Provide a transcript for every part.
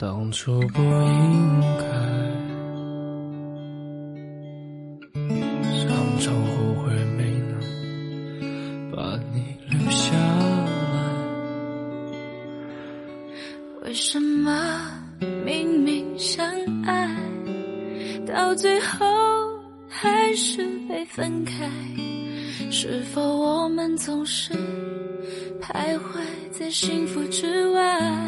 当初不应该，常常后悔没能把你留下来。为什么明明相爱，到最后还是被分开？是否我们总是徘徊在幸福之外？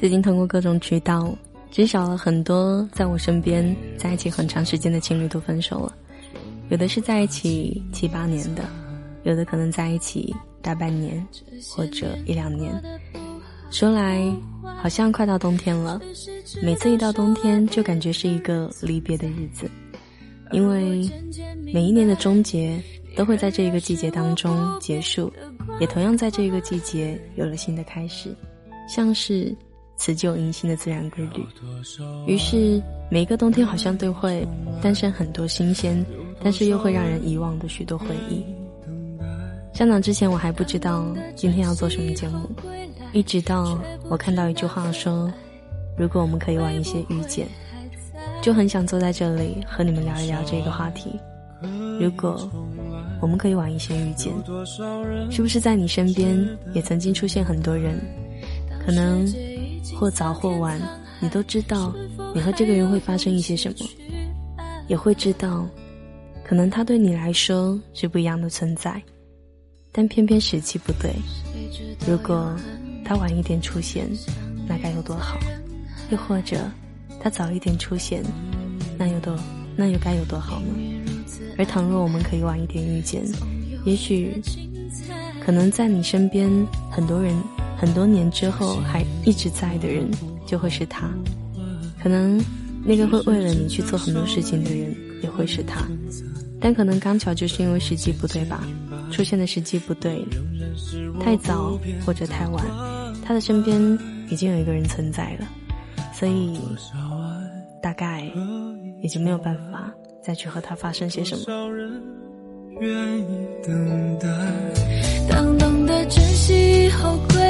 最近通过各种渠道，知晓了很多在我身边在一起很长时间的情侣都分手了，有的是在一起七八年的，有的可能在一起大半年或者一两年。说来好像快到冬天了，每次一到冬天就感觉是一个离别的日子，因为每一年的终结都会在这一个季节当中结束，也同样在这个季节有了新的开始，像是。辞旧迎新的自然规律，于是每一个冬天好像都会诞生很多新鲜，但是又会让人遗忘的许多回忆。上场之前我还不知道今天要做什么节目，一直到我看到一句话说：“如果我们可以晚一些遇见，就很想坐在这里和你们聊一聊这个话题。如果我们可以晚一些遇见，是不是在你身边也曾经出现很多人，可能？”或早或晚，你都知道你和这个人会发生一些什么，也会知道，可能他对你来说是不一样的存在，但偏偏时机不对。如果他晚一点出现，那该有多好；又或者他早一点出现，那有多那又该有多好呢？而倘若我们可以晚一点遇见，也许可能在你身边很多人。很多年之后还一直在的人，就会是他。可能那个会为了你去做很多事情的人，也会是他。但可能刚巧就是因为时机不对吧，出现的时机不对，太早或者太晚，他的身边已经有一个人存在了，所以大概也就没有办法再去和他发生些什么。当懂得珍惜以后归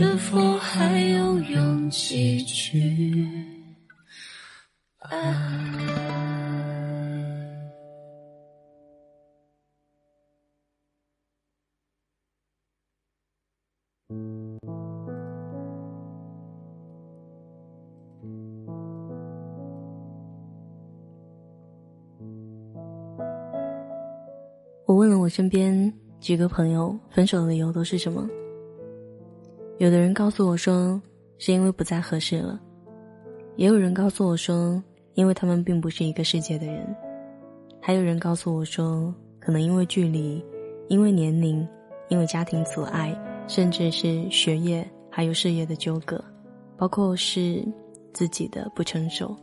是否还有勇气去爱？我问了我身边。几个朋友分手的理由都是什么？有的人告诉我说是因为不再合适了，也有人告诉我说因为他们并不是一个世界的人，还有人告诉我说可能因为距离，因为年龄，因为家庭阻碍，甚至是学业还有事业的纠葛，包括是自己的不成熟。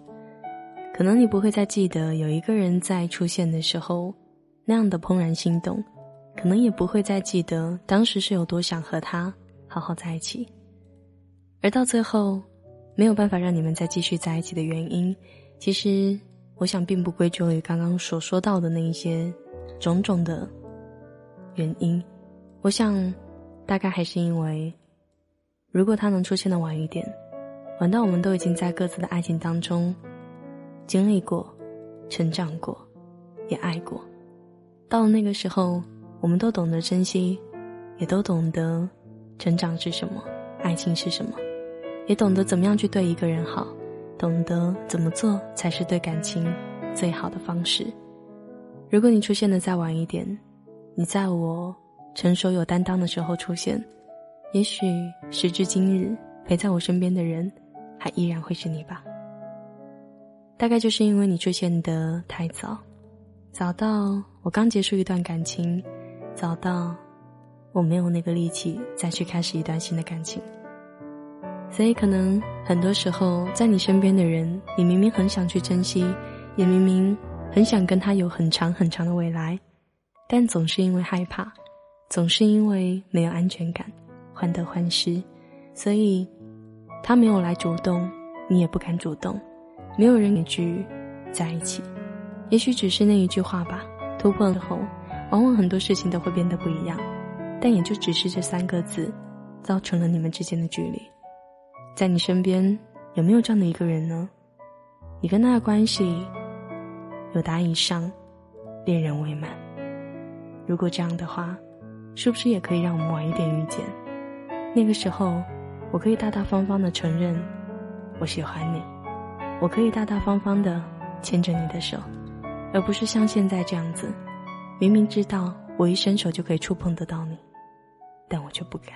可能你不会再记得有一个人在出现的时候那样的怦然心动。可能也不会再记得当时是有多想和他好好在一起，而到最后没有办法让你们再继续在一起的原因，其实我想并不归咎于刚刚所说到的那一些种种的原因。我想，大概还是因为，如果他能出现的晚一点，晚到我们都已经在各自的爱情当中经历过、成长过、也爱过，到那个时候。我们都懂得珍惜，也都懂得成长是什么，爱情是什么，也懂得怎么样去对一个人好，懂得怎么做才是对感情最好的方式。如果你出现的再晚一点，你在我成熟有担当的时候出现，也许时至今日陪在我身边的人，还依然会是你吧。大概就是因为你出现的太早。早到我刚结束一段感情，早到我没有那个力气再去开始一段新的感情。所以，可能很多时候，在你身边的人，你明明很想去珍惜，也明明很想跟他有很长很长的未来，但总是因为害怕，总是因为没有安全感，患得患失，所以他没有来主动，你也不敢主动，没有人一句在一起，也许只是那一句话吧。突破之后，往往很多事情都会变得不一样，但也就只是这三个字，造成了你们之间的距离。在你身边有没有这样的一个人呢？你跟他的关系有达以上，恋人未满。如果这样的话，是不是也可以让我们晚一点遇见？那个时候，我可以大大方方的承认我喜欢你，我可以大大方方的牵着你的手，而不是像现在这样子，明明知道我一伸手就可以触碰得到你，但我却不敢。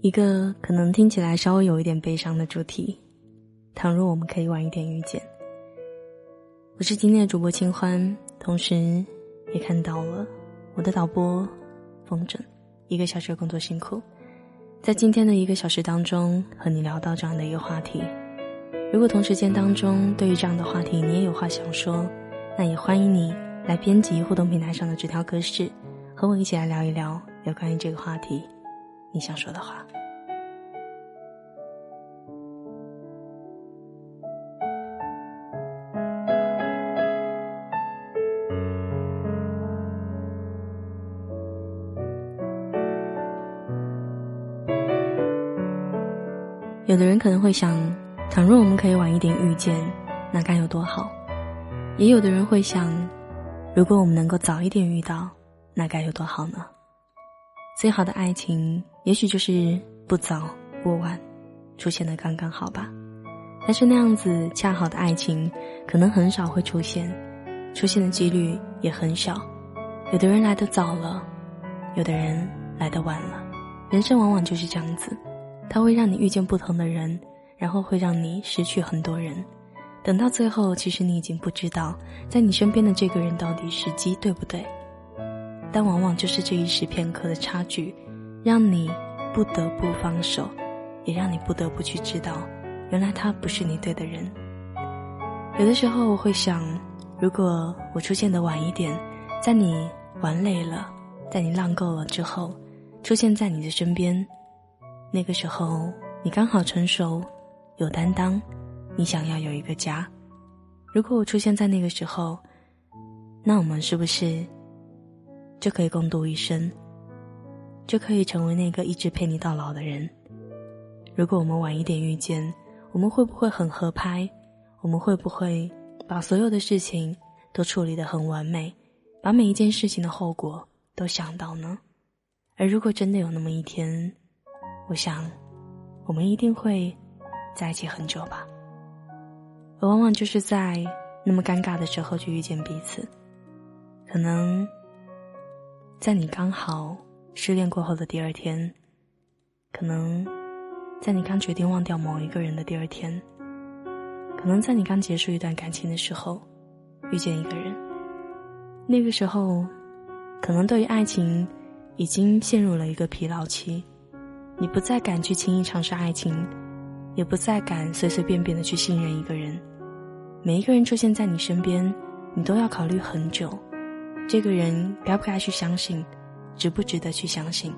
一个可能听起来稍微有一点悲伤的主题，倘若我们可以晚一点遇见。我是今天的主播清欢，同时也看到了我的导播风筝。一个小时的工作辛苦，在今天的一个小时当中和你聊到这样的一个话题。如果同时间当中对于这样的话题你也有话想说，那也欢迎你来编辑互动平台上的纸条格式，和我一起来聊一聊有关于这个话题你想说的话。有的人可能会想，倘若我们可以晚一点遇见，那该有多好；也有的人会想，如果我们能够早一点遇到，那该有多好呢？最好的爱情，也许就是不早不晚，出现的刚刚好吧。但是那样子恰好的爱情，可能很少会出现，出现的几率也很小。有的人来的早了，有的人来的晚了，人生往往就是这样子。它会让你遇见不同的人，然后会让你失去很多人。等到最后，其实你已经不知道，在你身边的这个人到底时机对不对。但往往就是这一时片刻的差距，让你不得不放手，也让你不得不去知道，原来他不是你对的人。有的时候我会想，如果我出现的晚一点，在你玩累了，在你浪够了之后，出现在你的身边。那个时候，你刚好成熟，有担当，你想要有一个家。如果我出现在那个时候，那我们是不是就可以共度一生，就可以成为那个一直陪你到老的人？如果我们晚一点遇见，我们会不会很合拍？我们会不会把所有的事情都处理得很完美，把每一件事情的后果都想到呢？而如果真的有那么一天，我想，我们一定会在一起很久吧。而往往就是在那么尴尬的时候去遇见彼此。可能在你刚好失恋过后的第二天，可能在你刚决定忘掉某一个人的第二天，可能在你刚结束一段感情的时候遇见一个人。那个时候，可能对于爱情已经陷入了一个疲劳期。你不再敢去轻易尝试爱情，也不再敢随随便便的去信任一个人。每一个人出现在你身边，你都要考虑很久，这个人该不该去相信，值不值得去相信。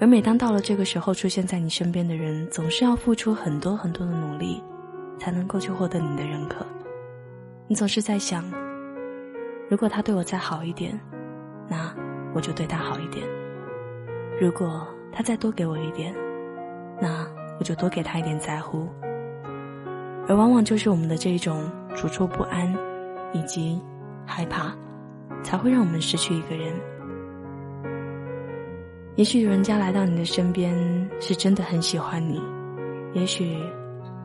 而每当到了这个时候，出现在你身边的人，总是要付出很多很多的努力，才能够去获得你的认可。你总是在想，如果他对我再好一点，那我就对他好一点。如果。他再多给我一点那我就多给他一点在乎。而往往就是我们的这种处处不安以及害怕才会让我们失去一个人。也许有人家来到你的身边是真的很喜欢你也许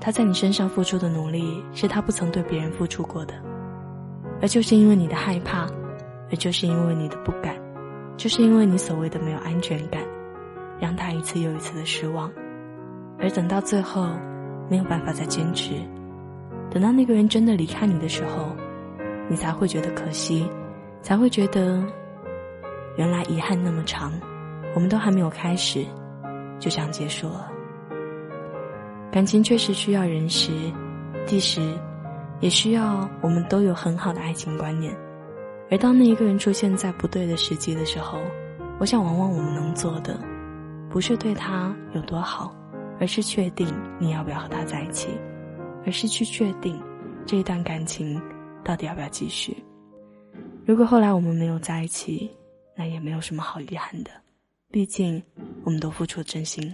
他在你身上付出的努力是他不曾对别人付出过的。而就是因为你的害怕而就是因为你的不敢就是因为你所谓的没有安全感。让他一次又一次的失望，而等到最后，没有办法再坚持，等到那个人真的离开你的时候，你才会觉得可惜，才会觉得，原来遗憾那么长，我们都还没有开始，就想结束了。感情确实需要人时，地时，也需要我们都有很好的爱情观念。而当那一个人出现在不对的时机的时候，我想，往往我们能做的。不是对他有多好而是确定你要不要和他在一起而是去确定这一段感情到底要不要继续。如果后来我们没有在一起那也没有什么好遗憾的毕竟我们都付出了真心。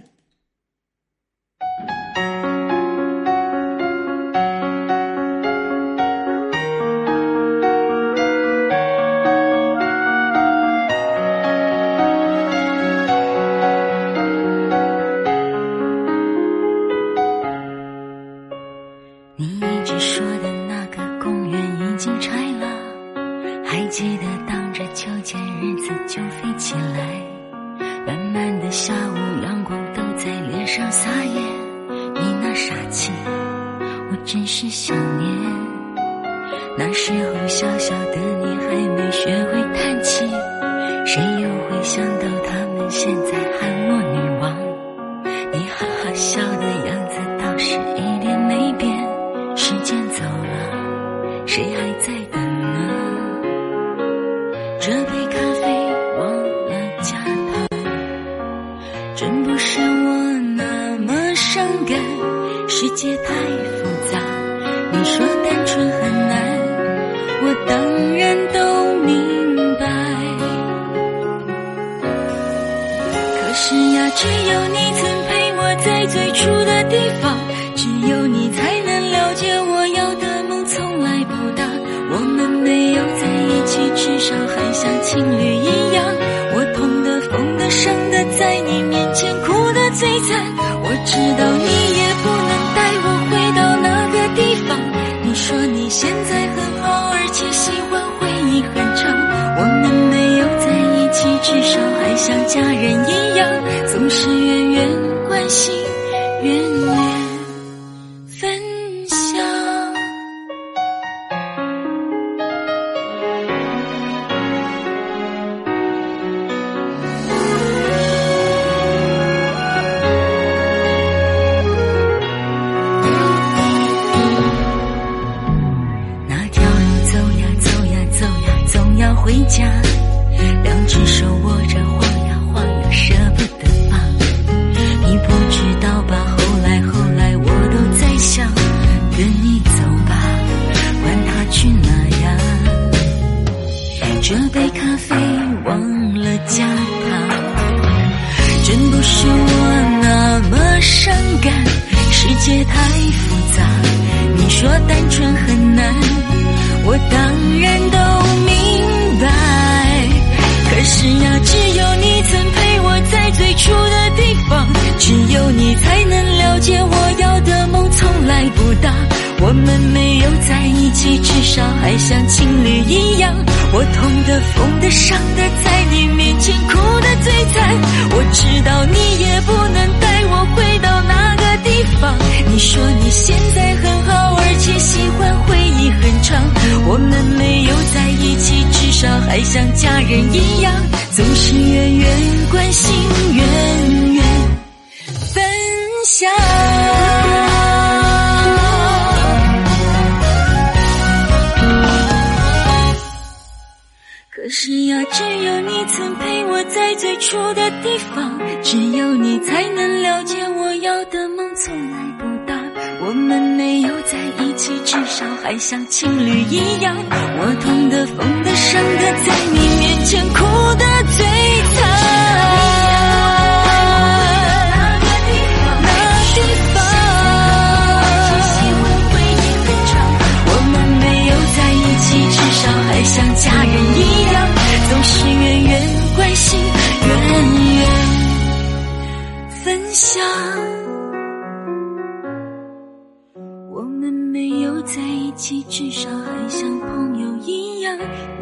像情侣一样我同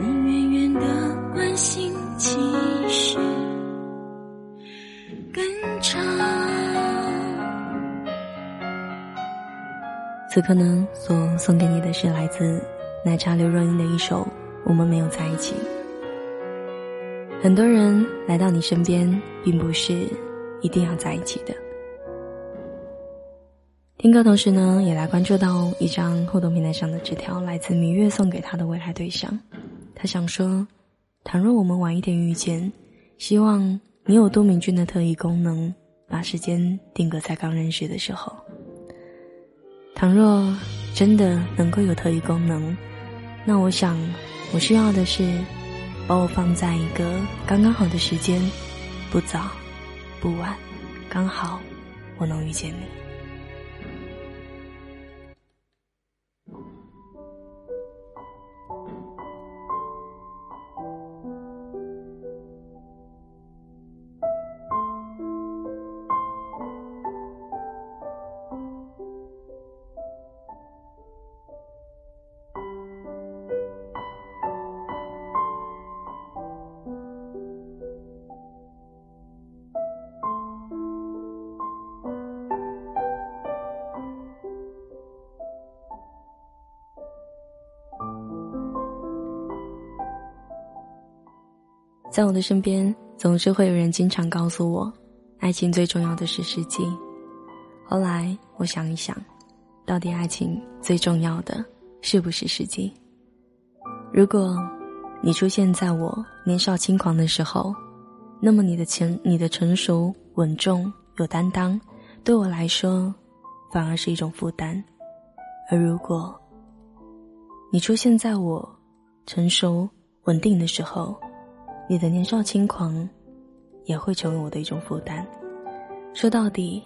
你远远的关心，其实更长。此刻呢，所送给你的是来自奶茶刘若英的一首《我们没有在一起》。很多人来到你身边，并不是一定要在一起的。听歌同时呢，也来关注到一张互动平台上的纸条，来自明月送给他的未来对象。他想说：倘若我们晚一点遇见，希望你有多敏俊的特异功能，把时间定格在刚认识的时候。倘若真的能够有特异功能，那我想我需要的是，把我放在一个刚刚好的时间，不早，不晚，刚好我能遇见你。在我的身边，总是会有人经常告诉我，爱情最重要的是时机。后来我想一想，到底爱情最重要的是不是时机？如果你出现在我年少轻狂的时候，那么你的成、你的成熟、稳重、有担当，对我来说，反而是一种负担。而如果你出现在我成熟、稳定的时候，你的年少轻狂，也会成为我的一种负担。说到底，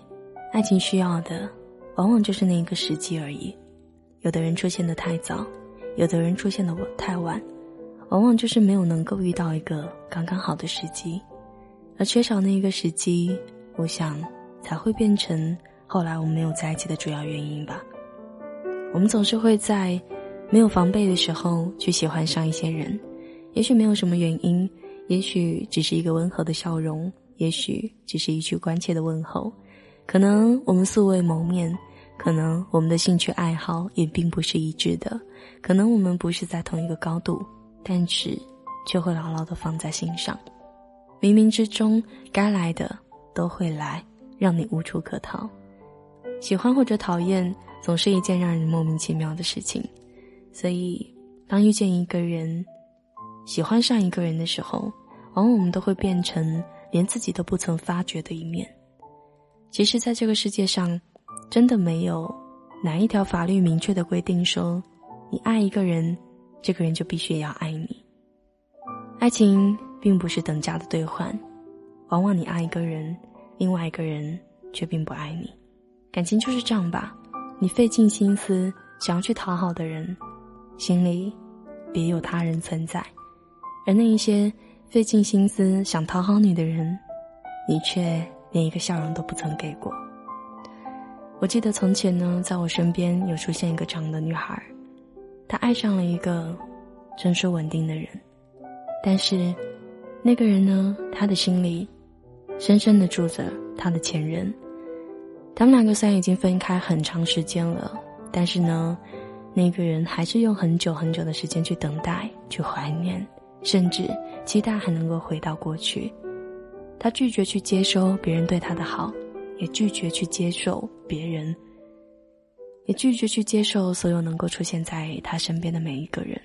爱情需要的，往往就是那一个时机而已。有的人出现的太早，有的人出现的太晚，往往就是没有能够遇到一个刚刚好的时机，而缺少那一个时机，我想才会变成后来我们没有在一起的主要原因吧。我们总是会在没有防备的时候去喜欢上一些人，也许没有什么原因。也许只是一个温和的笑容，也许只是一句关切的问候，可能我们素未谋面，可能我们的兴趣爱好也并不是一致的，可能我们不是在同一个高度，但是却会牢牢的放在心上。冥冥之中，该来的都会来，让你无处可逃。喜欢或者讨厌，总是一件让人莫名其妙的事情，所以当遇见一个人，喜欢上一个人的时候。往往我们都会变成连自己都不曾发觉的一面。其实，在这个世界上，真的没有哪一条法律明确的规定说，你爱一个人，这个人就必须要爱你。爱情并不是等价的兑换，往往你爱一个人，另外一个人却并不爱你。感情就是这样吧，你费尽心思想要去讨好的人，心里别有他人存在，而那一些。费尽心思想讨好你的人，你却连一个笑容都不曾给过。我记得从前呢，在我身边有出现一个这样的女孩，她爱上了一个成熟稳定的人，但是那个人呢，他的心里深深的住着他的前任。他们两个虽然已经分开很长时间了，但是呢，那个人还是用很久很久的时间去等待，去怀念。甚至期待还能够回到过去，他拒绝去接收别人对他的好，也拒绝去接受别人，也拒绝去接受所有能够出现在他身边的每一个人。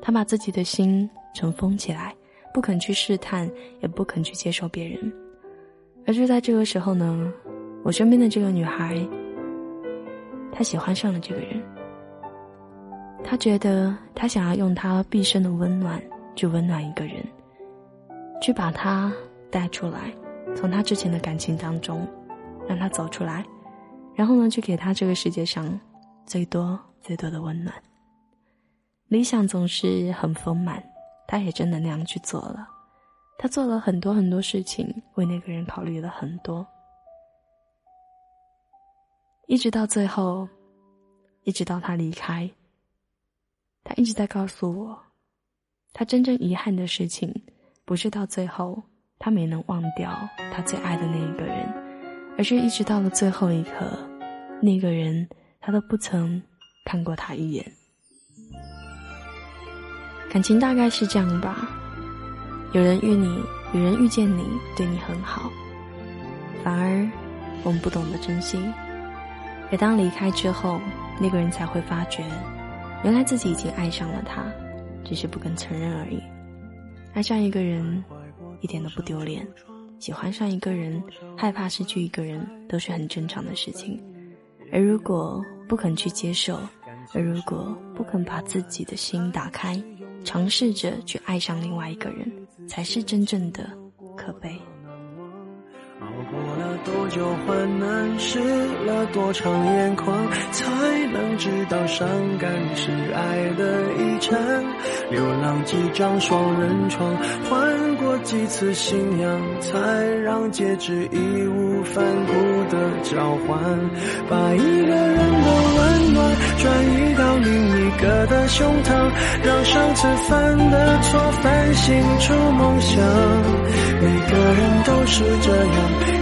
他把自己的心尘封起来，不肯去试探，也不肯去接受别人。而就在这个时候呢，我身边的这个女孩，她喜欢上了这个人，她觉得她想要用她毕生的温暖。去温暖一个人，去把他带出来，从他之前的感情当中，让他走出来，然后呢，去给他这个世界上最多最多的温暖。理想总是很丰满，他也真的那样去做了，他做了很多很多事情，为那个人考虑了很多，一直到最后，一直到他离开，他一直在告诉我。他真正遗憾的事情，不是到最后他没能忘掉他最爱的那一个人，而是一直到了最后一刻，那个人他都不曾看过他一眼。感情大概是这样吧，有人遇你，有人遇见你，对你很好，反而我们不懂得珍惜，每当离开之后，那个人才会发觉，原来自己已经爱上了他。只是不肯承认而已。爱上一个人一点都不丢脸，喜欢上一个人，害怕失去一个人都是很正常的事情。而如果不肯去接受，而如果不肯把自己的心打开，尝试着去爱上另外一个人，才是真正的可悲。熬过了多久患难，湿了多长眼眶，才能知道伤感是爱的遗产。流浪几张双人床，换过几次信仰，才让戒指义无反顾的交换。把一个人的温暖转移到另一个的胸膛，让上次犯的错反省出梦想。每个人都是这样。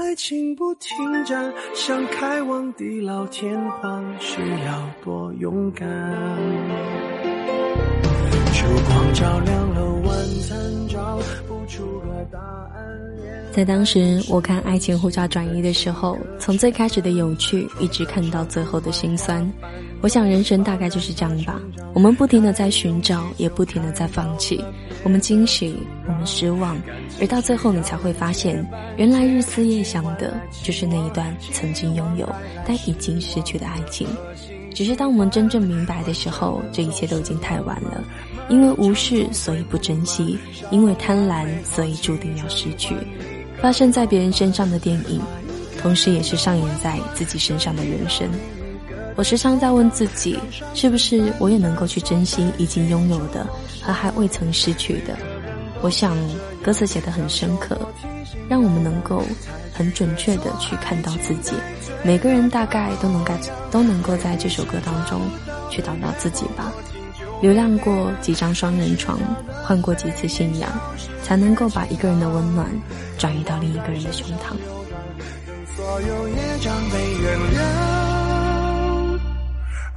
爱情不停站，想开往地老天荒，需要多勇敢。烛光照亮了晚餐，找不出个答案。在当时，我看《爱情护照转移》的时候，从最开始的有趣，一直看到最后的心酸。我想，人生大概就是这样吧。我们不停的在寻找，也不停的在放弃。我们惊喜，我们失望，而到最后，你才会发现，原来日思夜想的，就是那一段曾经拥有但已经失去的爱情。只是当我们真正明白的时候，这一切都已经太晚了。因为无视，所以不珍惜；因为贪婪，所以注定要失去。发生在别人身上的电影，同时也是上演在自己身上的人生。我时常在问自己，是不是我也能够去珍惜已经拥有的和还未曾失去的？我想，歌词写得很深刻，让我们能够很准确的去看到自己。每个人大概都能够都能够在这首歌当中去找到自己吧。流浪过几张双人床，换过几次信仰，才能够把一个人的温暖转移到另一个人的胸膛。所有业障被原谅，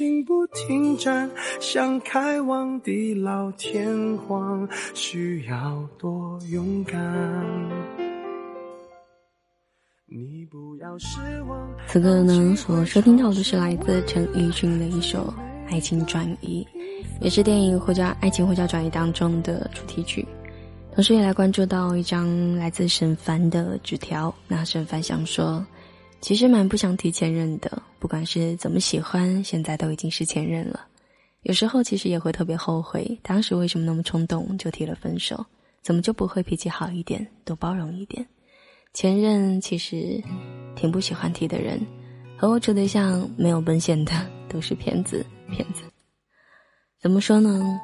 心不停站，想开往地老天荒，需要多勇敢。你不要失望。此刻呢，所收听到的是来自陈奕迅的一首《爱情转移》，也是电影或者《爱情或者转移》当中的主题曲。同时也来关注到一张来自沈凡的纸条，那沈凡想说。其实蛮不想提前任的，不管是怎么喜欢，现在都已经是前任了。有时候其实也会特别后悔，当时为什么那么冲动就提了分手？怎么就不会脾气好一点，多包容一点？前任其实挺不喜欢提的人，和我处对象没有奔现的都是骗子，骗子。怎么说呢？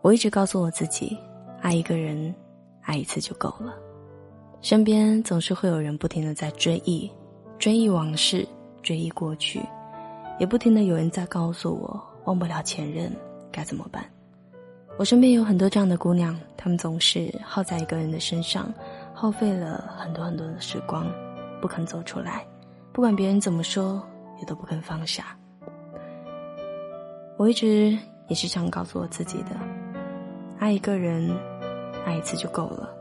我一直告诉我自己，爱一个人，爱一次就够了。身边总是会有人不停的在追忆，追忆往事，追忆过去，也不停的有人在告诉我，忘不了前任该怎么办。我身边有很多这样的姑娘，她们总是耗在一个人的身上，耗费了很多很多的时光，不肯走出来，不管别人怎么说，也都不肯放下。我一直也是这样告诉我自己的：爱一个人，爱一次就够了，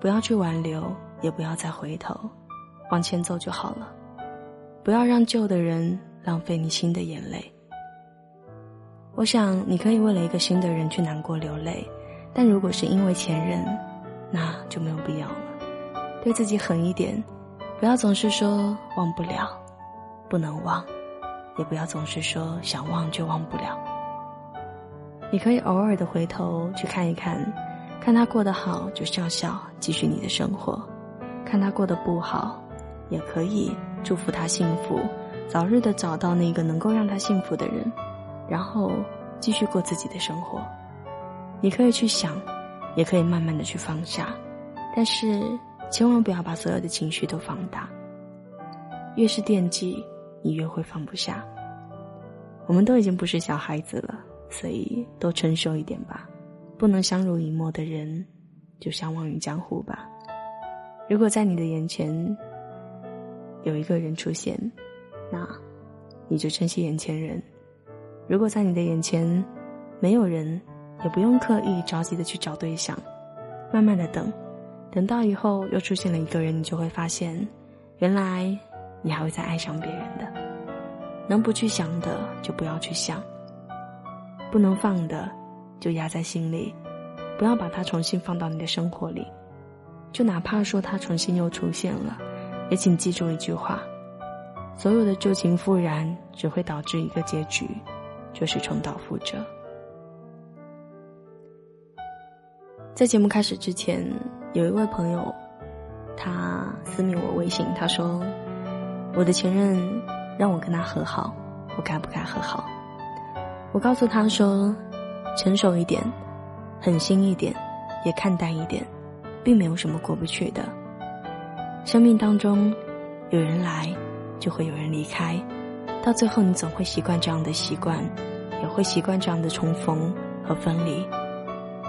不要去挽留，也不要再回头，往前走就好了。不要让旧的人浪费你新的眼泪。我想你可以为了一个新的人去难过流泪，但如果是因为前任，那就没有必要了。对自己狠一点，不要总是说忘不了，不能忘，也不要总是说想忘就忘不了。你可以偶尔的回头去看一看，看他过得好就笑笑，继续你的生活；看他过得不好，也可以祝福他幸福，早日的找到那个能够让他幸福的人。然后继续过自己的生活，你可以去想，也可以慢慢的去放下，但是千万不要把所有的情绪都放大。越是惦记，你越会放不下。我们都已经不是小孩子了，所以多成熟一点吧。不能相濡以沫的人，就相忘于江湖吧。如果在你的眼前有一个人出现，那你就珍惜眼前人。如果在你的眼前没有人，也不用刻意着急的去找对象，慢慢的等，等到以后又出现了一个人，你就会发现，原来你还会再爱上别人的。能不去想的就不要去想，不能放的就压在心里，不要把它重新放到你的生活里。就哪怕说它重新又出现了，也请记住一句话：所有的旧情复燃只会导致一个结局。就是重蹈覆辙。在节目开始之前，有一位朋友，他私密我微信，他说：“我的前任让我跟他和好，我该不该和好？”我告诉他说：“成熟一点，狠心一点，也看淡一点，并没有什么过不去的。生命当中，有人来，就会有人离开。”到最后，你总会习惯这样的习惯，也会习惯这样的重逢和分离。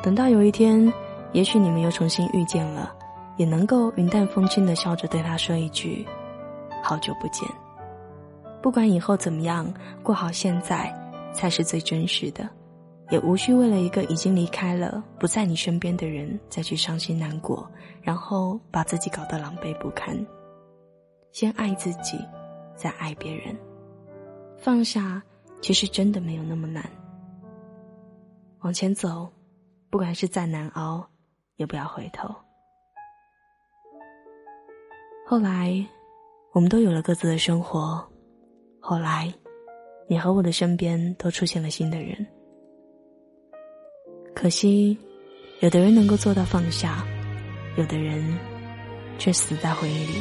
等到有一天，也许你们又重新遇见了，也能够云淡风轻的笑着对他说一句：“好久不见。”不管以后怎么样，过好现在才是最真实的，也无需为了一个已经离开了、不在你身边的人再去伤心难过，然后把自己搞得狼狈不堪。先爱自己，再爱别人。放下，其实真的没有那么难。往前走，不管是再难熬，也不要回头。后来，我们都有了各自的生活。后来，你和我的身边都出现了新的人。可惜，有的人能够做到放下，有的人却死在回忆里。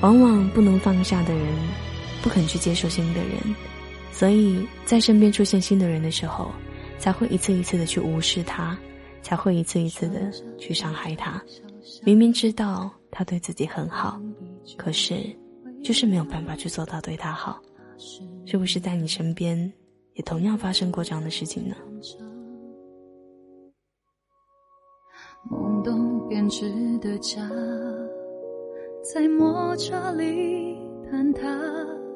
往往不能放下的人。不肯去接受新的人，所以在身边出现新的人的时候，才会一次一次的去无视他，才会一次一次的去伤害他。明明知道他对自己很好，可是就是没有办法去做到对他好。是不是在你身边也同样发生过这样的事情呢？懵懂编织的家，在摩擦里坍塌。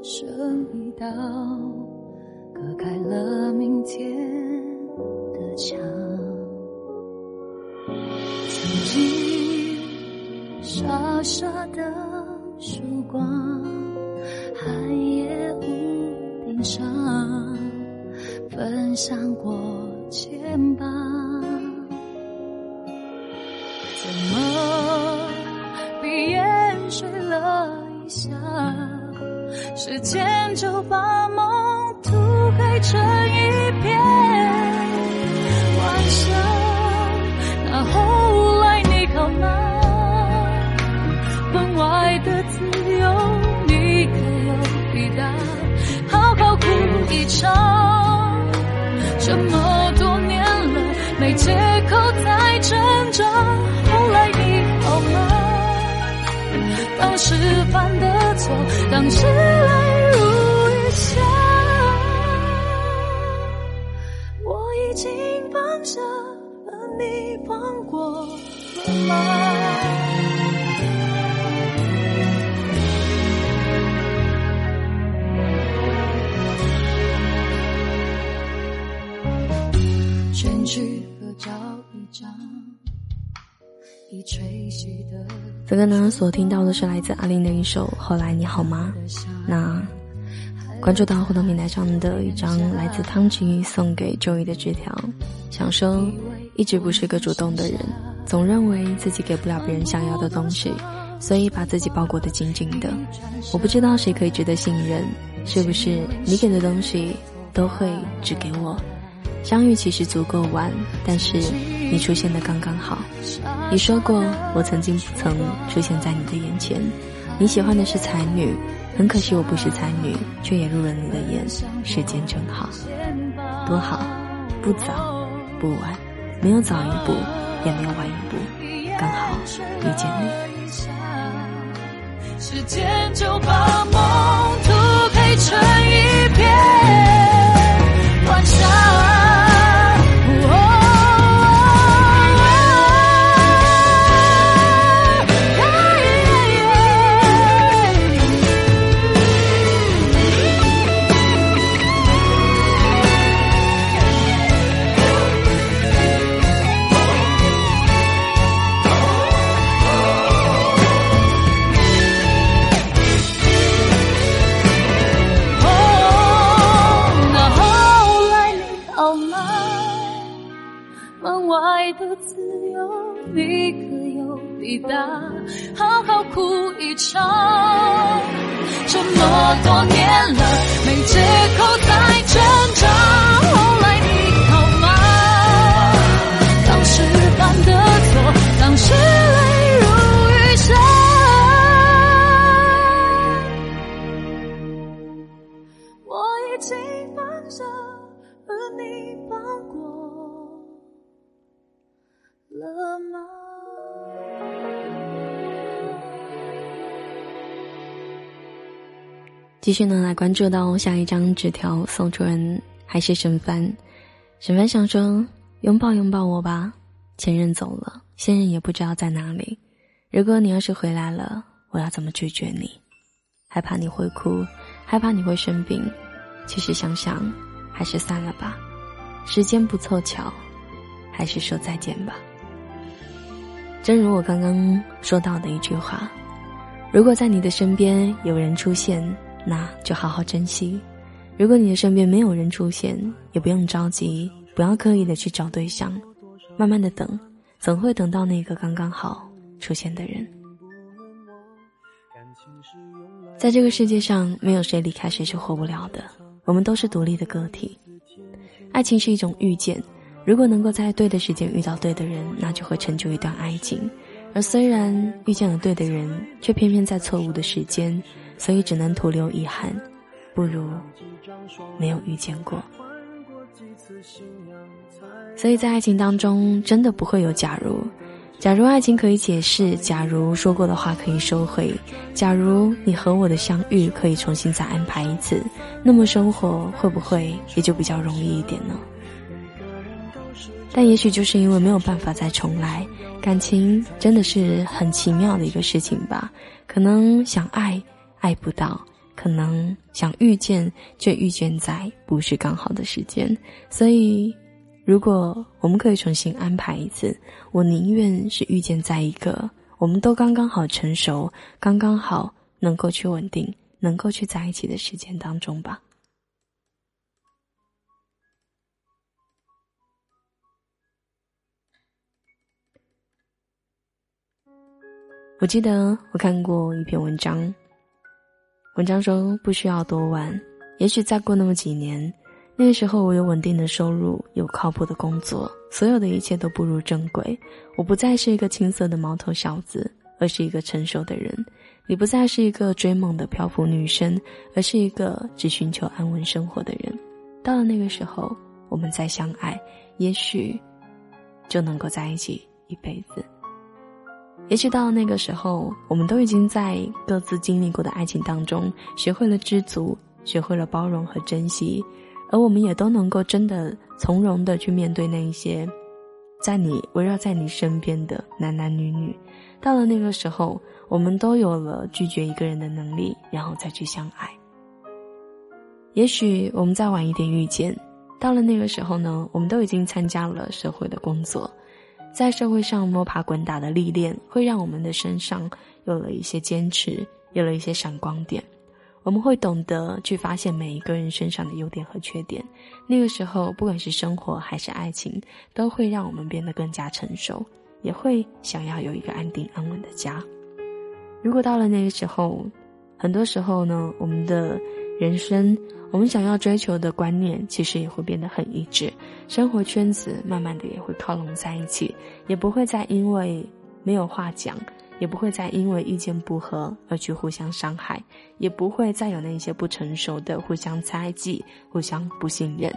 剩一道，隔开了明天的墙。曾经傻傻的曙光，寒夜屋顶上，分享过肩膀。怎么闭眼睡了一下？时间就把梦涂黑成一片。晚上，那后来你好吗？分外的自由，你可有抵达？好好哭一场，这么多年了，没借口是犯的错，当时泪如雨下。我已经放下，而你放过了吗？卷纸和照一张。这个呢，所听到的是来自阿玲的一首《后来你好吗》。那关注到互动平台上的一张来自汤吉送给周易的纸条，想说一直不是个主动的人，总认为自己给不了别人想要的东西，所以把自己包裹得紧紧的。我不知道谁可以值得信任，是不是你给的东西都会只给我？相遇其实足够晚，但是你出现的刚刚好。你说过，我曾经不曾出现在你的眼前。你喜欢的是才女，很可惜我不是才女，却也入了你的眼。时间正好，多好，不早不晚，没有早一步，也没有晚一步，刚好遇见你。时间就把梦涂黑成一片多年了，没借口再争。继续呢，来关注到下一张纸条，送出人还是沈帆。沈帆想说：“拥抱拥抱我吧，前任走了，现任也不知道在哪里。如果你要是回来了，我要怎么拒绝你？害怕你会哭，害怕你会生病。其实想想，还是散了吧。时间不凑巧，还是说再见吧。正如我刚刚说到的一句话：如果在你的身边有人出现。”那就好好珍惜。如果你的身边没有人出现，也不用着急，不要刻意的去找对象，慢慢的等，总会等到那个刚刚好出现的人。在这个世界上，没有谁离开谁是活不了的，我们都是独立的个体。爱情是一种遇见，如果能够在对的时间遇到对的人，那就会成就一段爱情。而虽然遇见了对的人，却偏偏在错误的时间。所以只能徒留遗憾，不如没有遇见过。所以在爱情当中，真的不会有假如。假如爱情可以解释，假如说过的话可以收回，假如你和我的相遇可以重新再安排一次，那么生活会不会也就比较容易一点呢？但也许就是因为没有办法再重来，感情真的是很奇妙的一个事情吧。可能想爱。爱不到，可能想遇见，却遇见在不是刚好的时间。所以，如果我们可以重新安排一次，我宁愿是遇见在一个我们都刚刚好成熟、刚刚好能够去稳定、能够去在一起的时间当中吧。我记得我看过一篇文章。文章中不需要多晚，也许再过那么几年，那个时候我有稳定的收入，有靠谱的工作，所有的一切都步入正轨。我不再是一个青涩的毛头小子，而是一个成熟的人。你不再是一个追梦的漂浮女生，而是一个只寻求安稳生活的人。到了那个时候，我们再相爱，也许就能够在一起一辈子。也许到那个时候，我们都已经在各自经历过的爱情当中，学会了知足，学会了包容和珍惜，而我们也都能够真的从容的去面对那一些，在你围绕在你身边的男男女女。到了那个时候，我们都有了拒绝一个人的能力，然后再去相爱。也许我们再晚一点遇见，到了那个时候呢，我们都已经参加了社会的工作。在社会上摸爬滚打的历练，会让我们的身上有了一些坚持，有了一些闪光点。我们会懂得去发现每一个人身上的优点和缺点。那个时候，不管是生活还是爱情，都会让我们变得更加成熟，也会想要有一个安定安稳的家。如果到了那个时候，很多时候呢，我们的人生，我们想要追求的观念，其实也会变得很一致，生活圈子慢慢的也会靠拢在一起，也不会再因为没有话讲。也不会再因为意见不合而去互相伤害，也不会再有那些不成熟的互相猜忌、互相不信任。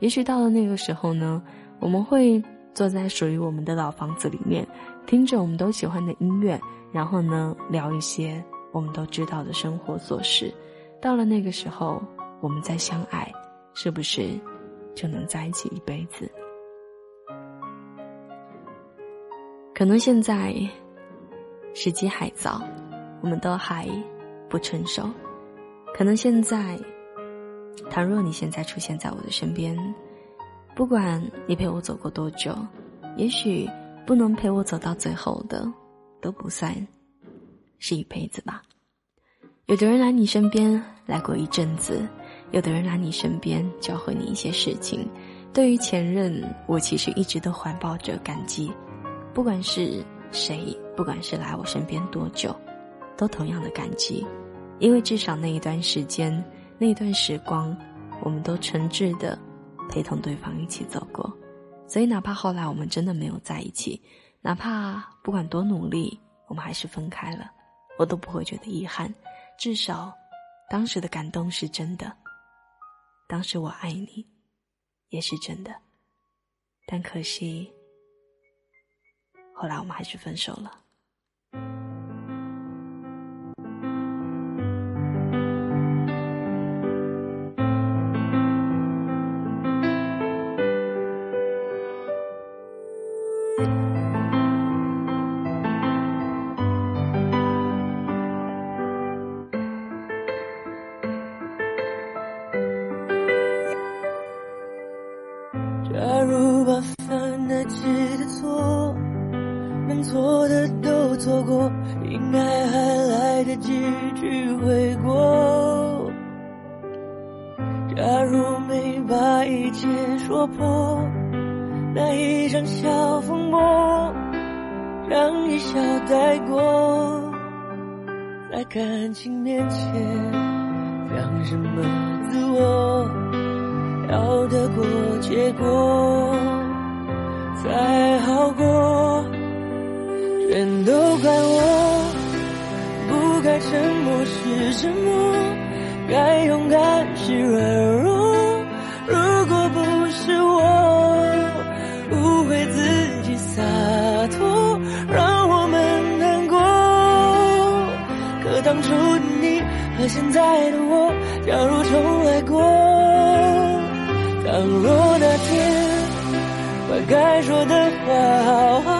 也许到了那个时候呢，我们会坐在属于我们的老房子里面，听着我们都喜欢的音乐，然后呢聊一些我们都知道的生活琐事。到了那个时候，我们再相爱，是不是就能在一起一辈子？可能现在。时机还早，我们都还不成熟。可能现在，倘若你现在出现在我的身边，不管你陪我走过多久，也许不能陪我走到最后的，都不算是一辈子吧。有的人来你身边来过一阵子，有的人来你身边教会你一些事情。对于前任，我其实一直都怀抱着感激，不管是。谁不管是来我身边多久，都同样的感激，因为至少那一段时间，那一段时光，我们都诚挚的陪同对方一起走过，所以哪怕后来我们真的没有在一起，哪怕不管多努力，我们还是分开了，我都不会觉得遗憾，至少，当时的感动是真的，当时我爱你，也是真的，但可惜。后来我们还是分手了。怪我，不该沉默是沉默，该勇敢是软弱。如果不是我误会自己洒脱，让我们难过。可当初的你和现在的我，假如重来过，倘若那天把该说的话好好。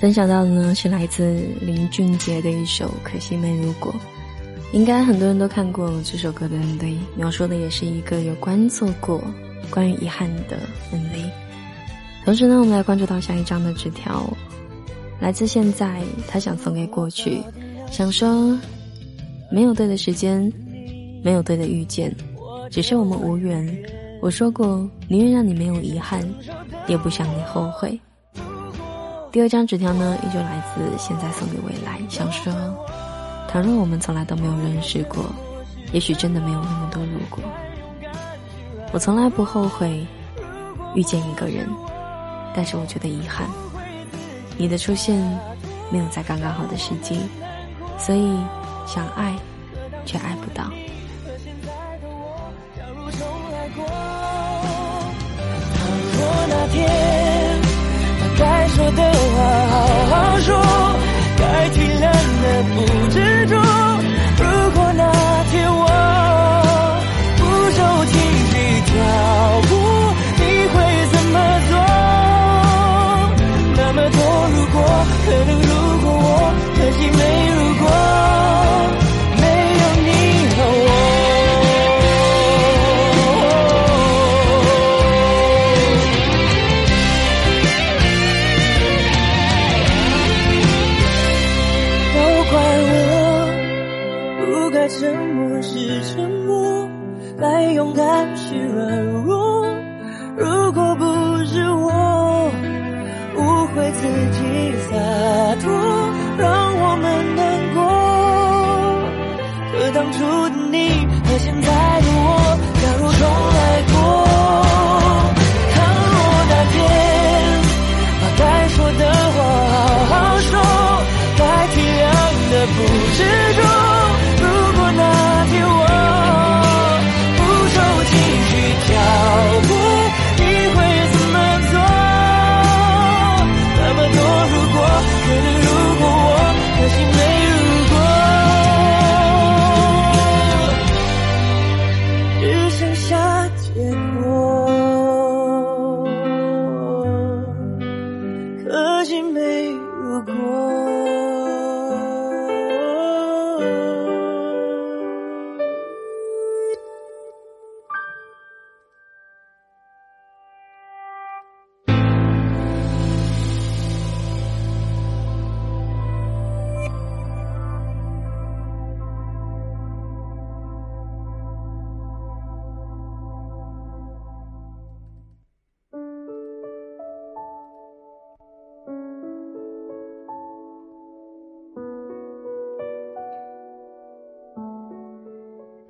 分享到的呢是来自林俊杰的一首《可惜没如果》，应该很多人都看过这首歌的 MV，描述的也是一个有关错过、关于遗憾的 MV。同时呢，我们来关注到下一张的纸条，来自现在，他想送给过去，想说没有对的时间，没有对的遇见，只是我们无缘。我说过，宁愿让你没有遗憾，也不想你后悔。第二张纸条呢，依旧来自现在送给未来，想说：倘若我们从来都没有认识过，也许真的没有那么多如果。我从来不后悔遇见一个人，但是我觉得遗憾，你的出现没有在刚刚好的时机，所以想爱却爱不到。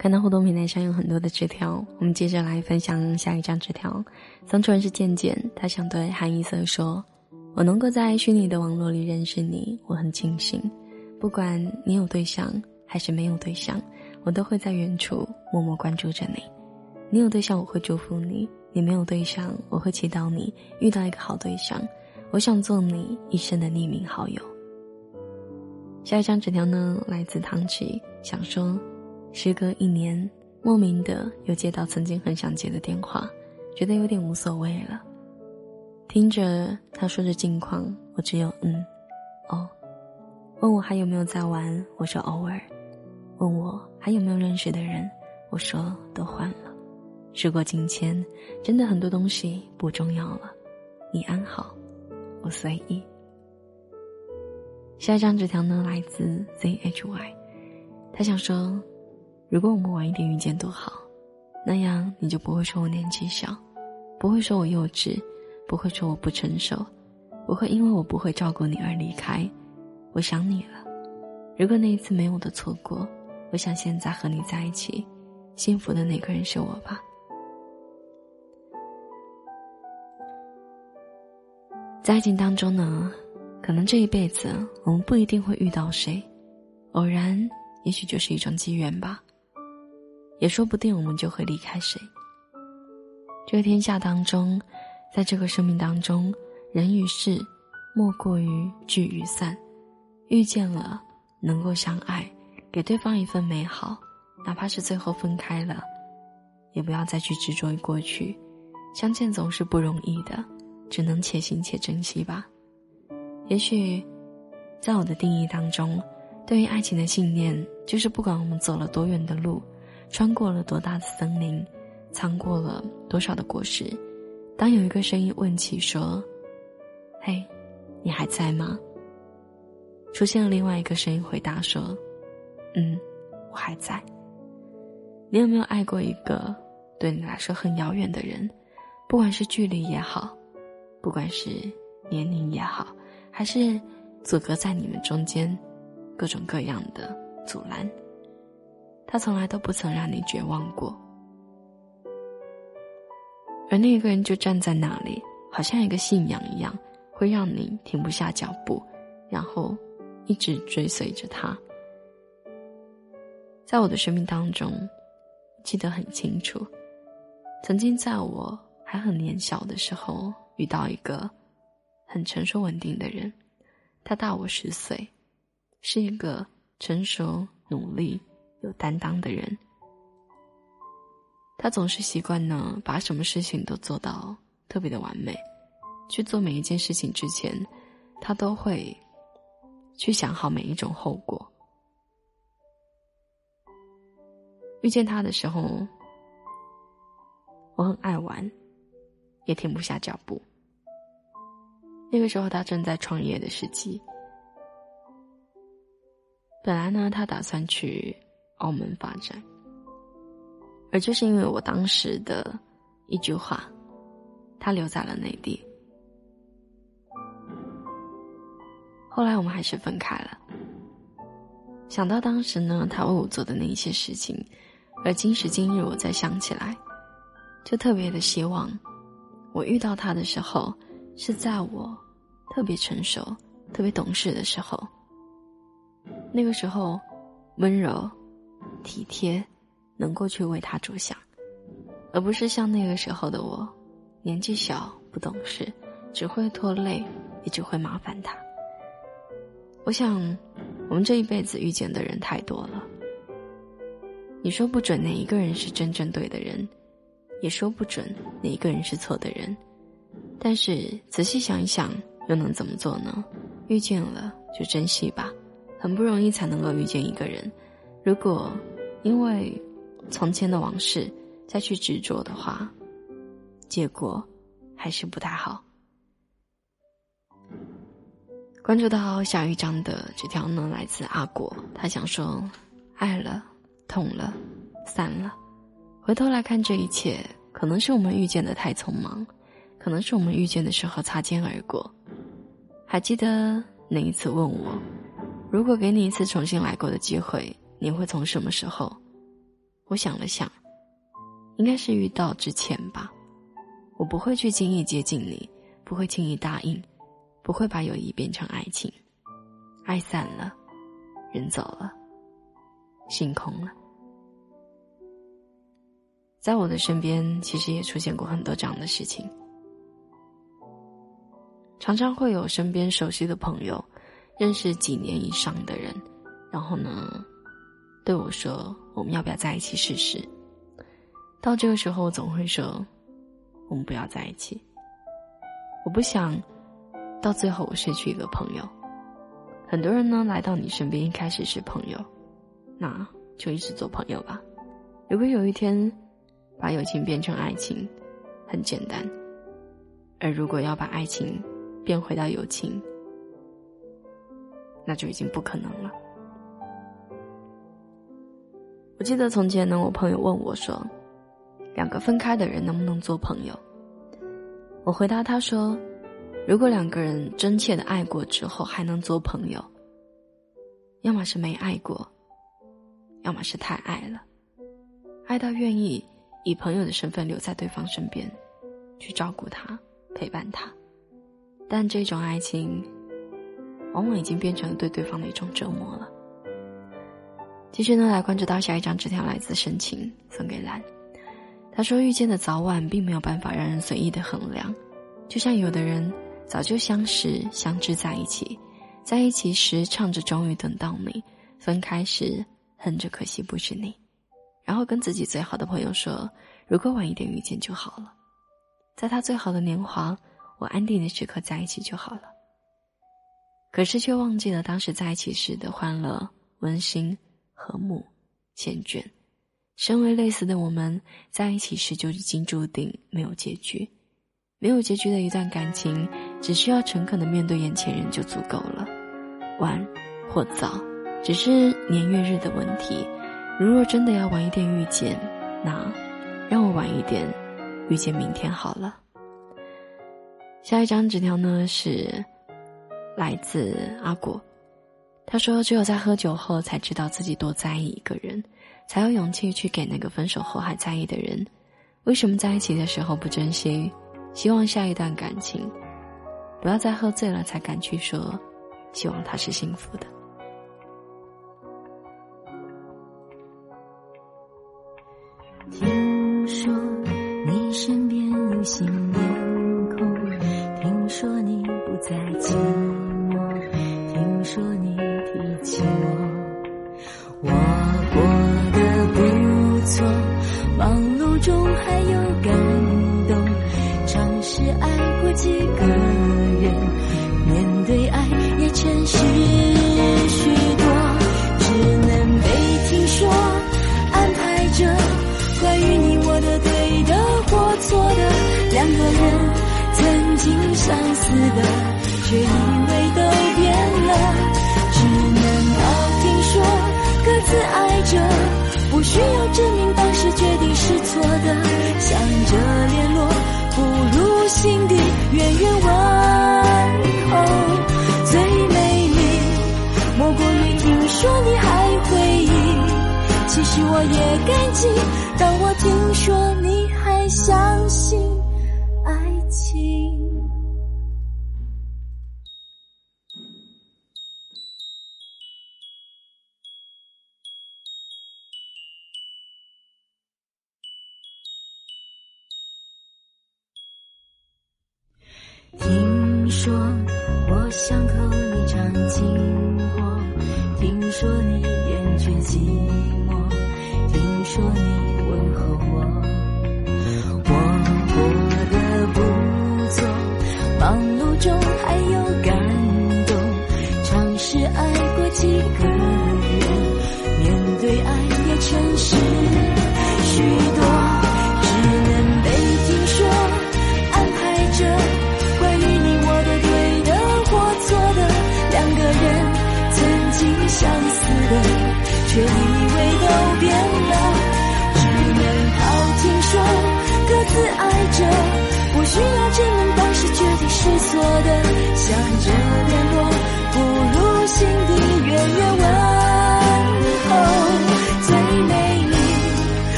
看到互动平台上有很多的纸条，我们接着来分享下一张纸条。送出人是健健，他想对韩一色说：“我能够在虚拟的网络里认识你，我很庆幸。不管你有对象还是没有对象，我都会在远处默默关注着你。你有对象，我会祝福你；你没有对象，我会祈祷你遇到一个好对象。我想做你一生的匿名好友。”下一张纸条呢，来自唐琪，想说。时隔一年，莫名的又接到曾经很想接的电话，觉得有点无所谓了。听着他说着近况，我只有嗯，哦。问我还有没有在玩，我说偶尔。问我还有没有认识的人，我说都换了。时过境迁，真的很多东西不重要了。你安好，我随意。下一张纸条呢，来自 ZHY，他想说。如果我们晚一点遇见多好，那样你就不会说我年纪小，不会说我幼稚，不会说我不成熟，不会因为我不会照顾你而离开。我想你了。如果那一次没有的错过，我想现在和你在一起，幸福的那个人是我吧。在爱情当中呢，可能这一辈子我们不一定会遇到谁，偶然也许就是一种机缘吧。也说不定我们就会离开谁。这个天下当中，在这个生命当中，人与事，莫过于聚与散。遇见了，能够相爱，给对方一份美好，哪怕是最后分开了，也不要再去执着于过去。相见总是不容易的，只能且行且珍惜吧。也许，在我的定义当中，对于爱情的信念，就是不管我们走了多远的路。穿过了多大的森林，藏过了多少的果实？当有一个声音问起说：“嘿，你还在吗？”出现了另外一个声音回答说：“嗯，我还在。”你有没有爱过一个对你来说很遥远的人？不管是距离也好，不管是年龄也好，还是阻隔在你们中间各种各样的阻拦？他从来都不曾让你绝望过，而那个人就站在那里，好像一个信仰一样，会让你停不下脚步，然后一直追随着他。在我的生命当中，记得很清楚，曾经在我还很年小的时候，遇到一个很成熟稳定的人，他大我十岁，是一个成熟努力。有担当的人，他总是习惯呢，把什么事情都做到特别的完美。去做每一件事情之前，他都会去想好每一种后果。遇见他的时候，我很爱玩，也停不下脚步。那个时候，他正在创业的时期。本来呢，他打算去。澳门发展，而就是因为我当时的一句话，他留在了内地。后来我们还是分开了。想到当时呢，他为我做的那一些事情，而今时今日我再想起来，就特别的希望，我遇到他的时候，是在我特别成熟、特别懂事的时候。那个时候，温柔、体贴，能够去为他着想，而不是像那个时候的我，年纪小、不懂事，只会拖累，也只会麻烦他。我想，我们这一辈子遇见的人太多了。你说不准哪一个人是真正对的人，也说不准哪一个人是错的人。但是仔细想一想，又能怎么做呢？遇见了就珍惜吧，很不容易才能够遇见一个人。如果因为从前的往事再去执着的话，结果还是不太好。关注到下一章的这条呢，来自阿果，他想说：爱了，痛了，散了，回头来看这一切，可能是我们遇见的太匆忙，可能是我们遇见的时候擦肩而过。还记得那一次问我，如果给你一次重新来过的机会，你会从什么时候？我想了想，应该是遇到之前吧。我不会去轻易接近你，不会轻易答应。不会把友谊变成爱情，爱散了，人走了，心空了。在我的身边，其实也出现过很多这样的事情。常常会有身边熟悉的朋友，认识几年以上的人，然后呢，对我说：“我们要不要在一起试试？”到这个时候，我总会说：“我们不要在一起。”我不想。到最后，我失去一个朋友。很多人呢来到你身边，一开始是朋友，那就一直做朋友吧。如果有一天把友情变成爱情，很简单；而如果要把爱情变回到友情，那就已经不可能了。我记得从前呢，我朋友问我说：“两个分开的人能不能做朋友？”我回答他说。如果两个人真切的爱过之后还能做朋友，要么是没爱过，要么是太爱了，爱到愿意以朋友的身份留在对方身边，去照顾他、陪伴他。但这种爱情，往往已经变成了对对方的一种折磨了。继续呢，来关注到下一张纸条，来自深情，送给蓝。他说：“遇见的早晚并没有办法让人随意的衡量，就像有的人。”早就相识相知在一起，在一起时唱着终于等到你，分开时恨着可惜不是你，然后跟自己最好的朋友说，如果晚一点遇见就好了，在他最好的年华，我安定的时刻在一起就好了。可是却忘记了当时在一起时的欢乐、温馨、和睦、缱绻。身为类似的我们，在一起时就已经注定没有结局。没有结局的一段感情，只需要诚恳的面对眼前人就足够了。晚或早，只是年月日的问题。如若真的要晚一点遇见，那让我晚一点遇见明天好了。下一张纸条呢是来自阿果，他说：“只有在喝酒后才知道自己多在意一个人，才有勇气去给那个分手后还在意的人。为什么在一起的时候不珍惜？”希望下一段感情，不要再喝醉了才敢去说，希望他是幸福的。听说你身边有新面孔，听说你不再寂寞，听说你寂寞我，过得不错，忙碌中还有感。动。尝试爱过几个人，面对爱也诚实许多，只能被听说，安排着关于你我的对的或错的，两个人曾经相似的，却自爱着不需要证明当时决定是错的。想着联络不如心底远远问候。最美丽莫过于听说你还回忆。其实我也感激当我听说你还相信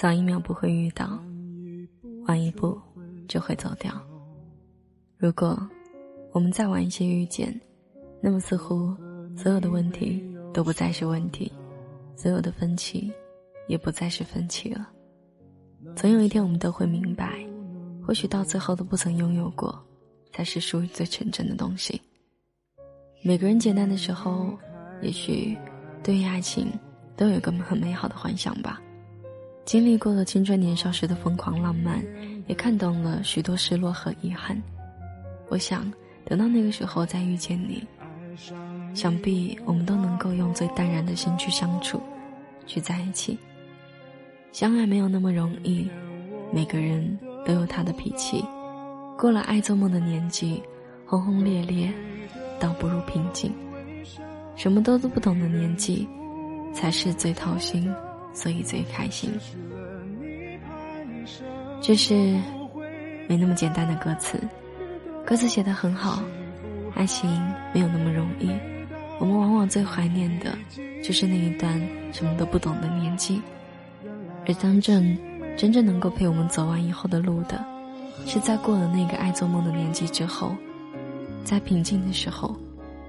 早一秒不会遇到，晚一步就会走掉。如果我们再晚一些遇见，那么似乎所有的问题都不再是问题，所有的分歧也不再是分歧了。总有一天，我们都会明白，或许到最后都不曾拥有过，才是属于最纯真的东西。每个人简单的时候，也许对于爱情都有一个很美好的幻想吧。经历过了青春年少时的疯狂浪漫，也看懂了许多失落和遗憾。我想，等到那个时候再遇见你，想必我们都能够用最淡然的心去相处，去在一起。相爱没有那么容易，每个人都有他的脾气。过了爱做梦的年纪，轰轰烈烈。倒不如平静。什么都都不懂的年纪，才是最掏心，所以最开心。这是没那么简单的歌词，歌词写得很好。爱情没有那么容易，我们往往最怀念的，就是那一段什么都不懂的年纪。而真正真正能够陪我们走完以后的路的，是在过了那个爱做梦的年纪之后。在平静的时候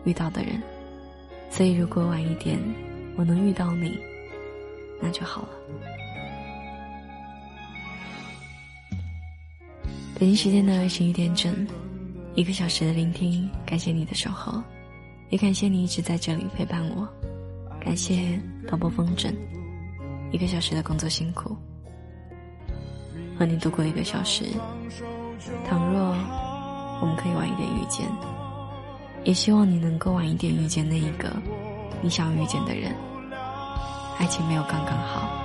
遇到的人，所以如果晚一点我能遇到你，那就好了。北京时间的十一点整，一个小时的聆听，感谢你的守候。也感谢你一直在这里陪伴我，感谢导播风筝，一个小时的工作辛苦，和你度过一个小时。倘若我们可以晚一点遇见，也希望你能够晚一点遇见那一个你想遇见的人。爱情没有刚刚好。